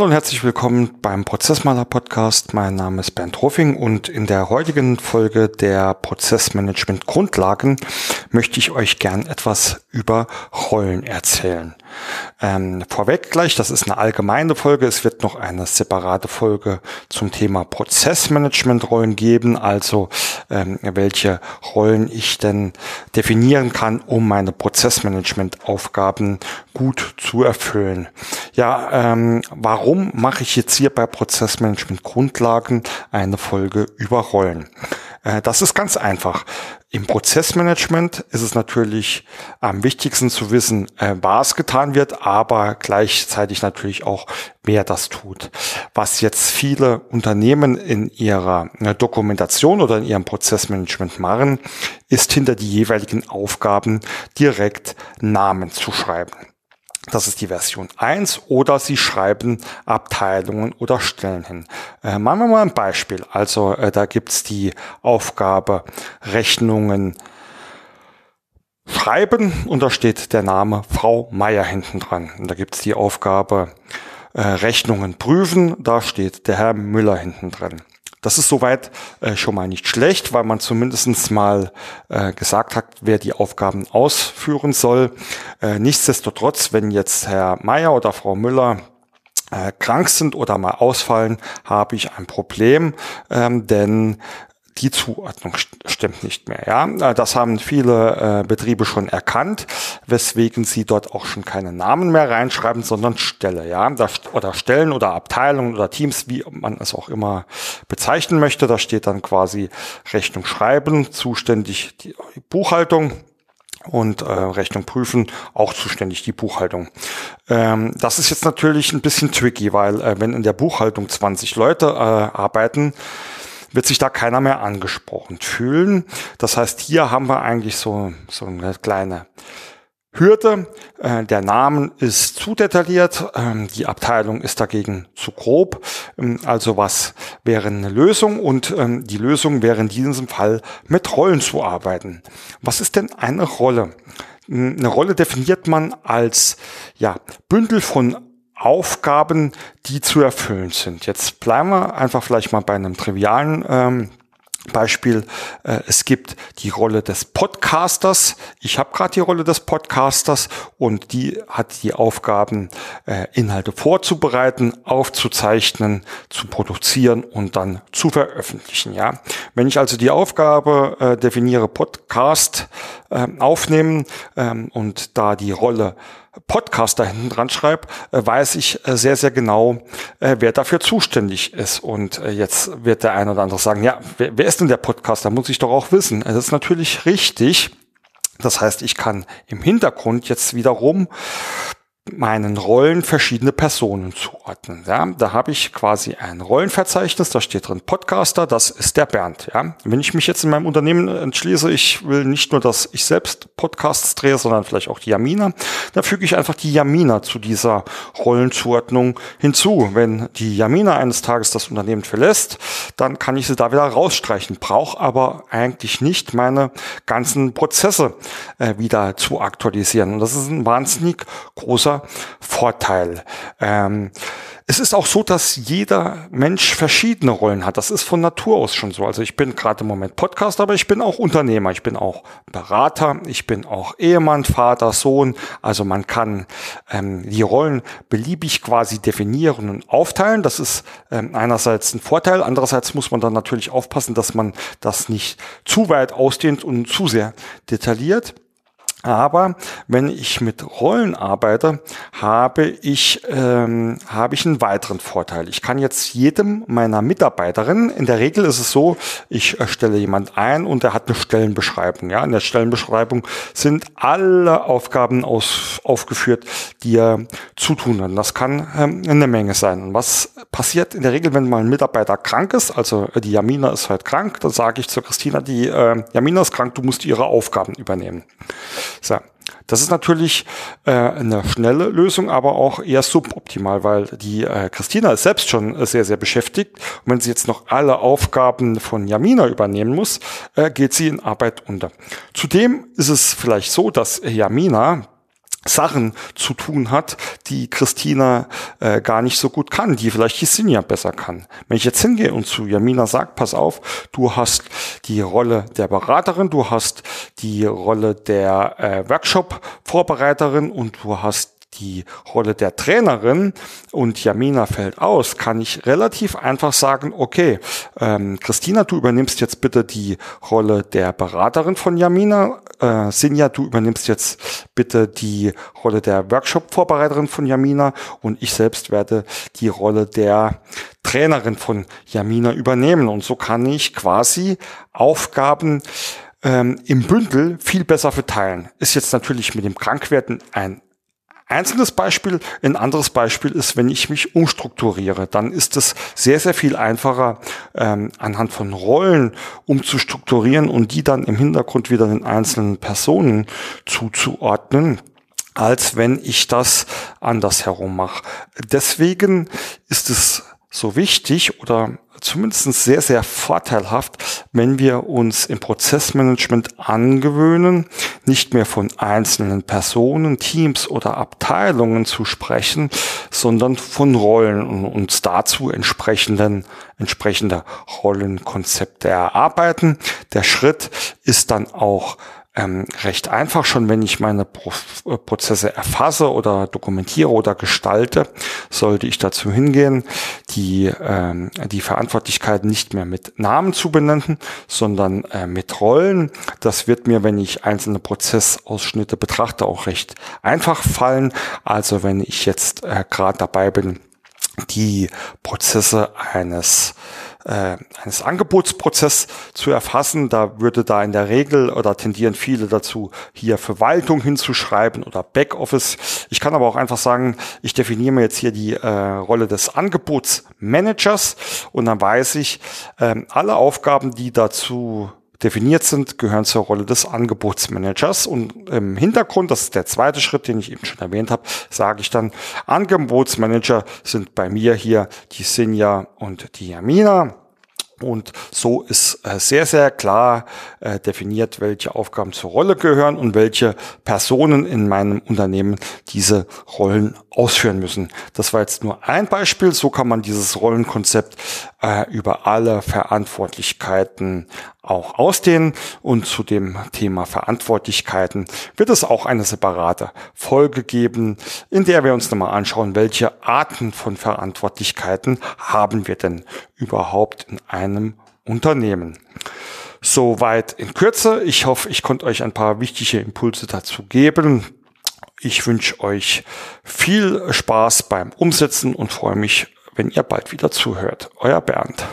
Hallo und herzlich willkommen beim Prozessmaler Podcast. Mein Name ist Bernd Hoffing und in der heutigen Folge der Prozessmanagement Grundlagen möchte ich euch gern etwas über Rollen erzählen. Ähm, vorweg gleich, das ist eine allgemeine Folge. Es wird noch eine separate Folge zum Thema Prozessmanagement-Rollen geben, also ähm, welche Rollen ich denn definieren kann, um meine Prozessmanagement-Aufgaben gut zu erfüllen. Ja, ähm, warum mache ich jetzt hier bei Prozessmanagement Grundlagen eine Folge über Rollen? Äh, das ist ganz einfach. Im Prozessmanagement ist es natürlich am wichtigsten zu wissen, äh, was getan wird, aber gleichzeitig natürlich auch, wer das tut. Was jetzt viele Unternehmen in ihrer äh, Dokumentation oder in ihrem Prozessmanagement machen, ist hinter die jeweiligen Aufgaben direkt Namen zu schreiben. Das ist die Version 1 oder Sie schreiben Abteilungen oder Stellen hin. Äh, machen wir mal ein Beispiel. Also äh, da gibt's die Aufgabe Rechnungen schreiben und da steht der Name Frau Meier hinten dran. Und da gibt's die Aufgabe äh, Rechnungen prüfen, da steht der Herr Müller hinten dran. Das ist soweit äh, schon mal nicht schlecht, weil man zumindestens mal äh, gesagt hat, wer die Aufgaben ausführen soll. Äh, nichtsdestotrotz, wenn jetzt Herr Meier oder Frau Müller äh, krank sind oder mal ausfallen, habe ich ein Problem, ähm, denn die Zuordnung stimmt nicht mehr. Ja, äh, das haben viele äh, Betriebe schon erkannt, weswegen sie dort auch schon keine Namen mehr reinschreiben, sondern Stelle. Ja, oder Stellen oder Abteilungen oder Teams, wie man es auch immer bezeichnen möchte. Da steht dann quasi Rechnung schreiben, zuständig die Buchhaltung und äh, Rechnung prüfen, auch zuständig die Buchhaltung. Ähm, das ist jetzt natürlich ein bisschen tricky, weil äh, wenn in der Buchhaltung 20 Leute äh, arbeiten, wird sich da keiner mehr angesprochen fühlen. Das heißt, hier haben wir eigentlich so, so eine kleine Hürde. Äh, der Name ist zu detailliert, ähm, die Abteilung ist dagegen zu grob. Ähm, also was wäre eine Lösung? Und ähm, die Lösung wäre in diesem Fall mit Rollen zu arbeiten. Was ist denn eine Rolle? Eine Rolle definiert man als ja, Bündel von Aufgaben, die zu erfüllen sind. Jetzt bleiben wir einfach vielleicht mal bei einem trivialen ähm, Beispiel, äh, es gibt die Rolle des Podcasters. Ich habe gerade die Rolle des Podcasters und die hat die Aufgaben, äh, Inhalte vorzubereiten, aufzuzeichnen, zu produzieren und dann zu veröffentlichen. Ja, wenn ich also die Aufgabe äh, definiere, Podcast äh, aufnehmen ähm, und da die Rolle Podcaster hinten dran schreibe, äh, weiß ich äh, sehr, sehr genau, äh, wer dafür zuständig ist. Und jetzt wird der eine oder andere sagen, ja, wer, wer ist denn der Podcaster? Muss ich doch auch wissen. Das ist natürlich richtig. Das heißt, ich kann im Hintergrund jetzt wiederum meinen Rollen verschiedene Personen zuordnen. Ja, da habe ich quasi ein Rollenverzeichnis, da steht drin Podcaster, das ist der Bernd. Ja, wenn ich mich jetzt in meinem Unternehmen entschließe, ich will nicht nur, dass ich selbst Podcasts drehe, sondern vielleicht auch die Jamina, dann füge ich einfach die Jamina zu dieser Rollenzuordnung hinzu. Wenn die Jamina eines Tages das Unternehmen verlässt, dann kann ich sie da wieder rausstreichen, brauche aber eigentlich nicht meine ganzen Prozesse äh, wieder zu aktualisieren. Und das ist ein wahnsinnig großer Vorteil. Ähm, es ist auch so, dass jeder Mensch verschiedene Rollen hat. Das ist von Natur aus schon so. Also ich bin gerade im Moment Podcaster, aber ich bin auch Unternehmer, ich bin auch Berater, ich bin auch Ehemann, Vater, Sohn. Also man kann ähm, die Rollen beliebig quasi definieren und aufteilen. Das ist ähm, einerseits ein Vorteil, andererseits muss man dann natürlich aufpassen, dass man das nicht zu weit ausdehnt und zu sehr detailliert. Aber wenn ich mit Rollen arbeite, habe ich, ähm, habe ich einen weiteren Vorteil. Ich kann jetzt jedem meiner Mitarbeiterinnen, in der Regel ist es so, ich stelle jemand ein und er hat eine Stellenbeschreibung. Ja, in der Stellenbeschreibung sind alle Aufgaben aus, aufgeführt, die er zu tun hat. Das kann ähm, eine Menge sein. Und was passiert in der Regel, wenn mal ein Mitarbeiter krank ist? Also die Jamina ist halt krank, dann sage ich zu Christina, die äh, Jamina ist krank, du musst ihre Aufgaben übernehmen. So. Das ist natürlich äh, eine schnelle Lösung, aber auch eher suboptimal, weil die äh, Christina ist selbst schon sehr, sehr beschäftigt. Und wenn sie jetzt noch alle Aufgaben von Jamina übernehmen muss, äh, geht sie in Arbeit unter. Zudem ist es vielleicht so, dass Jamina Sachen zu tun hat, die Christina äh, gar nicht so gut kann, die vielleicht die Sinja besser kann. Wenn ich jetzt hingehe und zu Jamina sage, pass auf, du hast die Rolle der Beraterin, du hast die Rolle der äh, Workshop-Vorbereiterin und du hast die Rolle der Trainerin und Jamina fällt aus, kann ich relativ einfach sagen, okay, ähm, Christina, du übernimmst jetzt bitte die Rolle der Beraterin von Jamina. Äh, Sinja, du übernimmst jetzt bitte die Rolle der Workshop-Vorbereiterin von Jamina und ich selbst werde die Rolle der Trainerin von Jamina übernehmen. Und so kann ich quasi Aufgaben ähm, im Bündel viel besser verteilen. Ist jetzt natürlich mit dem Krankwerden ein einzelnes Beispiel. Ein anderes Beispiel ist, wenn ich mich umstrukturiere, dann ist es sehr, sehr viel einfacher, ähm, anhand von Rollen umzustrukturieren und die dann im Hintergrund wieder den einzelnen Personen zuzuordnen als wenn ich das andersherum mache. Deswegen ist es so wichtig oder zumindest sehr, sehr vorteilhaft, wenn wir uns im Prozessmanagement angewöhnen, nicht mehr von einzelnen Personen, Teams oder Abteilungen zu sprechen, sondern von Rollen und uns dazu entsprechenden, entsprechende Rollenkonzepte erarbeiten. Der Schritt ist dann auch ähm, recht einfach schon, wenn ich meine Pro äh, Prozesse erfasse oder dokumentiere oder gestalte, sollte ich dazu hingehen, die, ähm, die Verantwortlichkeiten nicht mehr mit Namen zu benennen, sondern äh, mit Rollen. Das wird mir, wenn ich einzelne Prozessausschnitte betrachte, auch recht einfach fallen. Also wenn ich jetzt äh, gerade dabei bin, die Prozesse eines äh, eines Angebotsprozesses zu erfassen. Da würde da in der Regel oder tendieren viele dazu, hier Verwaltung hinzuschreiben oder Backoffice. Ich kann aber auch einfach sagen, ich definiere mir jetzt hier die äh, Rolle des Angebotsmanagers und dann weiß ich, äh, alle Aufgaben, die dazu definiert sind, gehören zur Rolle des Angebotsmanagers. Und im Hintergrund, das ist der zweite Schritt, den ich eben schon erwähnt habe, sage ich dann, Angebotsmanager sind bei mir hier die Sinja und die Yamina. Und so ist äh, sehr, sehr klar äh, definiert, welche Aufgaben zur Rolle gehören und welche Personen in meinem Unternehmen diese Rollen ausführen müssen. Das war jetzt nur ein Beispiel. So kann man dieses Rollenkonzept äh, über alle Verantwortlichkeiten auch ausdehnen. Und zu dem Thema Verantwortlichkeiten wird es auch eine separate Folge geben, in der wir uns nochmal anschauen, welche Arten von Verantwortlichkeiten haben wir denn überhaupt in einem Unternehmen. Soweit in Kürze. Ich hoffe, ich konnte euch ein paar wichtige Impulse dazu geben. Ich wünsche euch viel Spaß beim Umsetzen und freue mich, wenn ihr bald wieder zuhört. Euer Bernd.